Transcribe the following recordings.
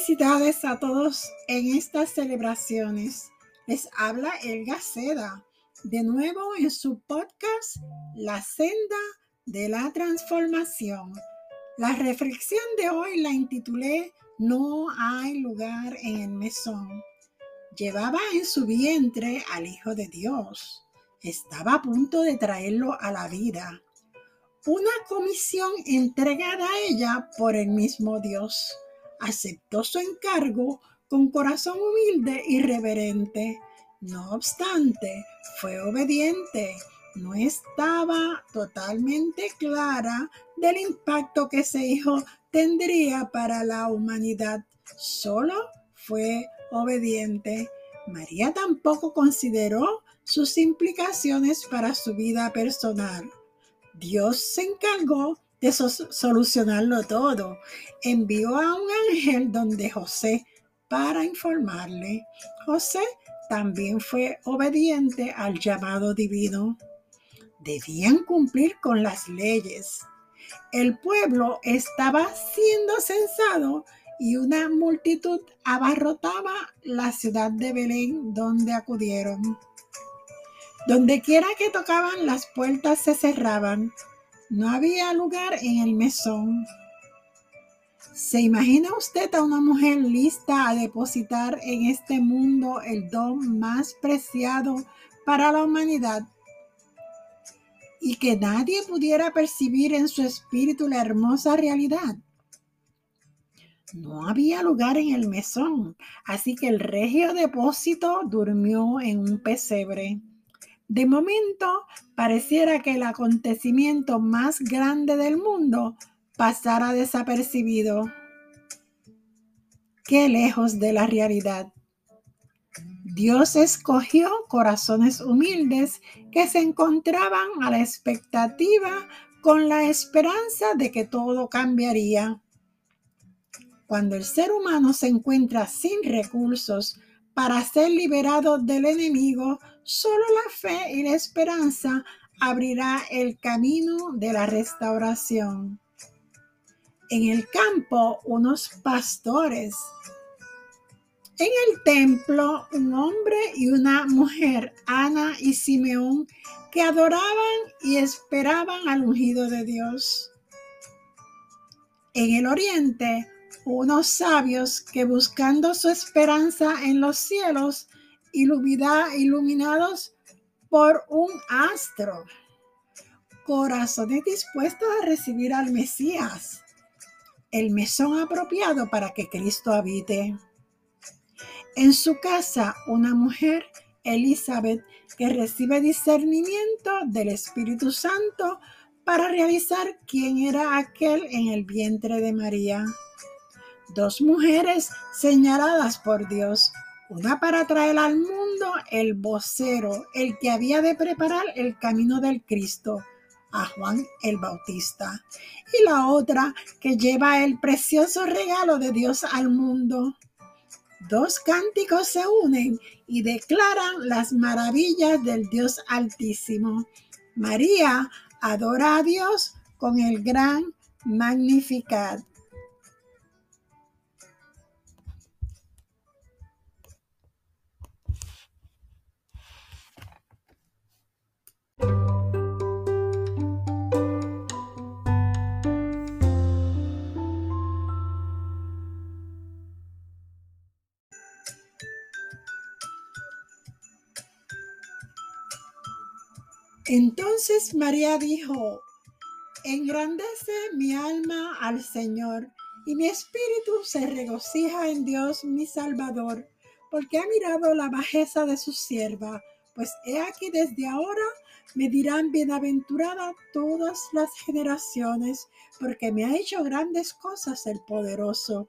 Felicidades a todos en estas celebraciones. Les habla Elga Seda, de nuevo en su podcast La senda de la transformación. La reflexión de hoy la intitulé No hay lugar en el mesón. Llevaba en su vientre al Hijo de Dios. Estaba a punto de traerlo a la vida. Una comisión entregada a ella por el mismo Dios aceptó su encargo con corazón humilde y reverente. No obstante, fue obediente. No estaba totalmente clara del impacto que ese hijo tendría para la humanidad. Solo fue obediente. María tampoco consideró sus implicaciones para su vida personal. Dios se encargó de solucionarlo todo. Envió a un ángel donde José para informarle. José también fue obediente al llamado divino. Debían cumplir con las leyes. El pueblo estaba siendo censado y una multitud abarrotaba la ciudad de Belén donde acudieron. Donde quiera que tocaban, las puertas se cerraban no había lugar en el mesón. ¿Se imagina usted a una mujer lista a depositar en este mundo el don más preciado para la humanidad? Y que nadie pudiera percibir en su espíritu la hermosa realidad. No había lugar en el mesón, así que el regio depósito durmió en un pesebre. De momento, pareciera que el acontecimiento más grande del mundo pasara desapercibido. Qué lejos de la realidad. Dios escogió corazones humildes que se encontraban a la expectativa con la esperanza de que todo cambiaría. Cuando el ser humano se encuentra sin recursos para ser liberado del enemigo, Solo la fe y la esperanza abrirá el camino de la restauración. En el campo, unos pastores. En el templo, un hombre y una mujer, Ana y Simeón, que adoraban y esperaban al ungido de Dios. En el oriente, unos sabios que buscando su esperanza en los cielos, iluminados por un astro. Corazones dispuestos a recibir al Mesías, el mesón apropiado para que Cristo habite. En su casa, una mujer, Elizabeth, que recibe discernimiento del Espíritu Santo para realizar quién era aquel en el vientre de María. Dos mujeres señaladas por Dios una para traer al mundo el vocero, el que había de preparar el camino del Cristo, a Juan el Bautista, y la otra que lleva el precioso regalo de Dios al mundo. Dos cánticos se unen y declaran las maravillas del Dios Altísimo. María adora a Dios con el gran Magnificat. Entonces María dijo, engrandece mi alma al Señor y mi espíritu se regocija en Dios mi Salvador, porque ha mirado la bajeza de su sierva, pues he aquí desde ahora me dirán bienaventurada todas las generaciones, porque me ha hecho grandes cosas el poderoso.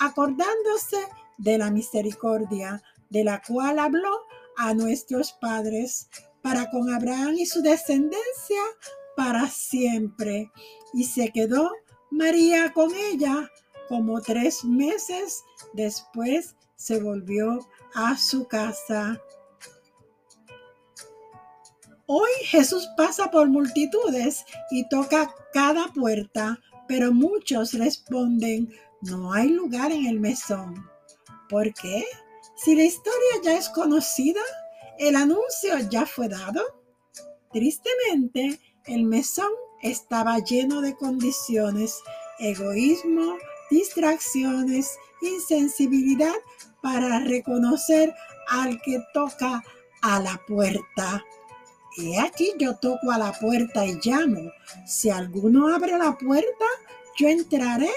acordándose de la misericordia, de la cual habló a nuestros padres, para con Abraham y su descendencia para siempre. Y se quedó María con ella como tres meses después se volvió a su casa. Hoy Jesús pasa por multitudes y toca cada puerta, pero muchos responden, no hay lugar en el mesón. ¿Por qué? Si la historia ya es conocida, el anuncio ya fue dado. Tristemente, el mesón estaba lleno de condiciones, egoísmo, distracciones, insensibilidad para reconocer al que toca a la puerta. He aquí yo toco a la puerta y llamo. Si alguno abre la puerta, yo entraré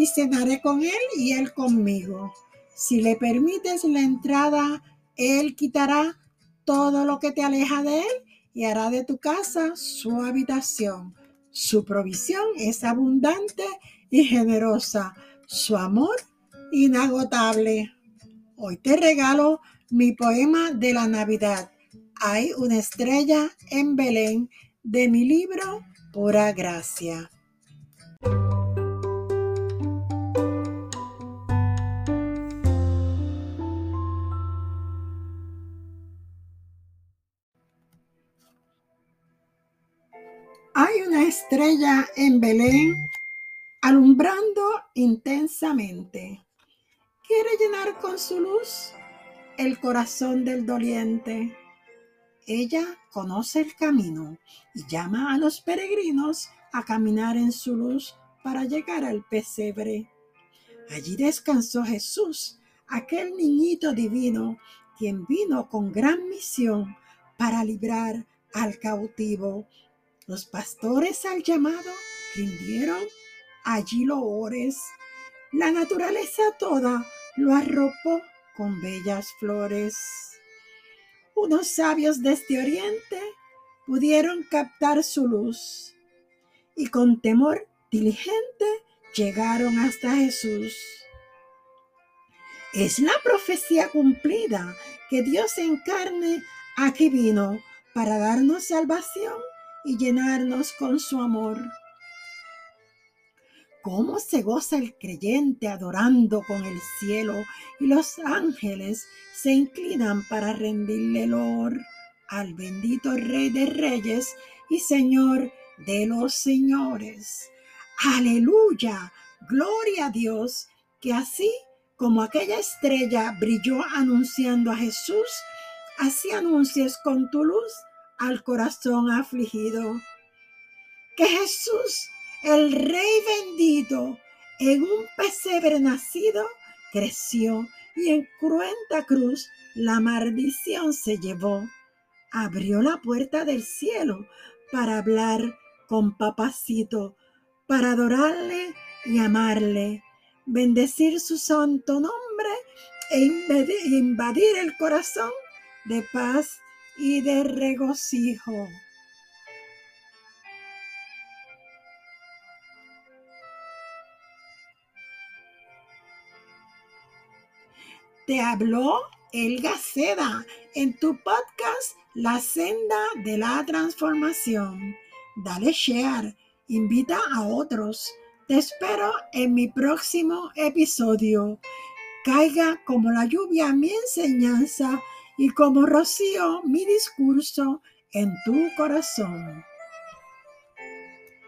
y cenaré con él y él conmigo. Si le permites la entrada, él quitará todo lo que te aleja de él y hará de tu casa su habitación. Su provisión es abundante y generosa. Su amor inagotable. Hoy te regalo mi poema de la Navidad hay una estrella en Belén de mi libro Pura Gracia. Hay una estrella en Belén alumbrando intensamente. Quiere llenar con su luz el corazón del doliente ella conoce el camino y llama a los peregrinos a caminar en su luz para llegar al pesebre. Allí descansó Jesús, aquel niñito divino, quien vino con gran misión para librar al cautivo. Los pastores al llamado rindieron allí loores. La naturaleza toda lo arropó con bellas flores unos sabios desde este oriente pudieron captar su luz y con temor diligente llegaron hasta Jesús. Es la profecía cumplida que Dios en carne aquí vino para darnos salvación y llenarnos con su amor. ¿Cómo se goza el creyente adorando con el cielo y los ángeles se inclinan para rendirle olor al bendito Rey de Reyes y Señor de los Señores? Aleluya, gloria a Dios, que así como aquella estrella brilló anunciando a Jesús, así anuncies con tu luz al corazón afligido. Que Jesús el rey bendito, en un pesebre nacido, creció y en cruenta cruz la maldición se llevó. Abrió la puerta del cielo para hablar con papacito, para adorarle y amarle, bendecir su santo nombre e invadir el corazón de paz y de regocijo. Te habló Elga Seda en tu podcast La senda de la transformación. Dale share, invita a otros. Te espero en mi próximo episodio. Caiga como la lluvia mi enseñanza y como rocío mi discurso en tu corazón.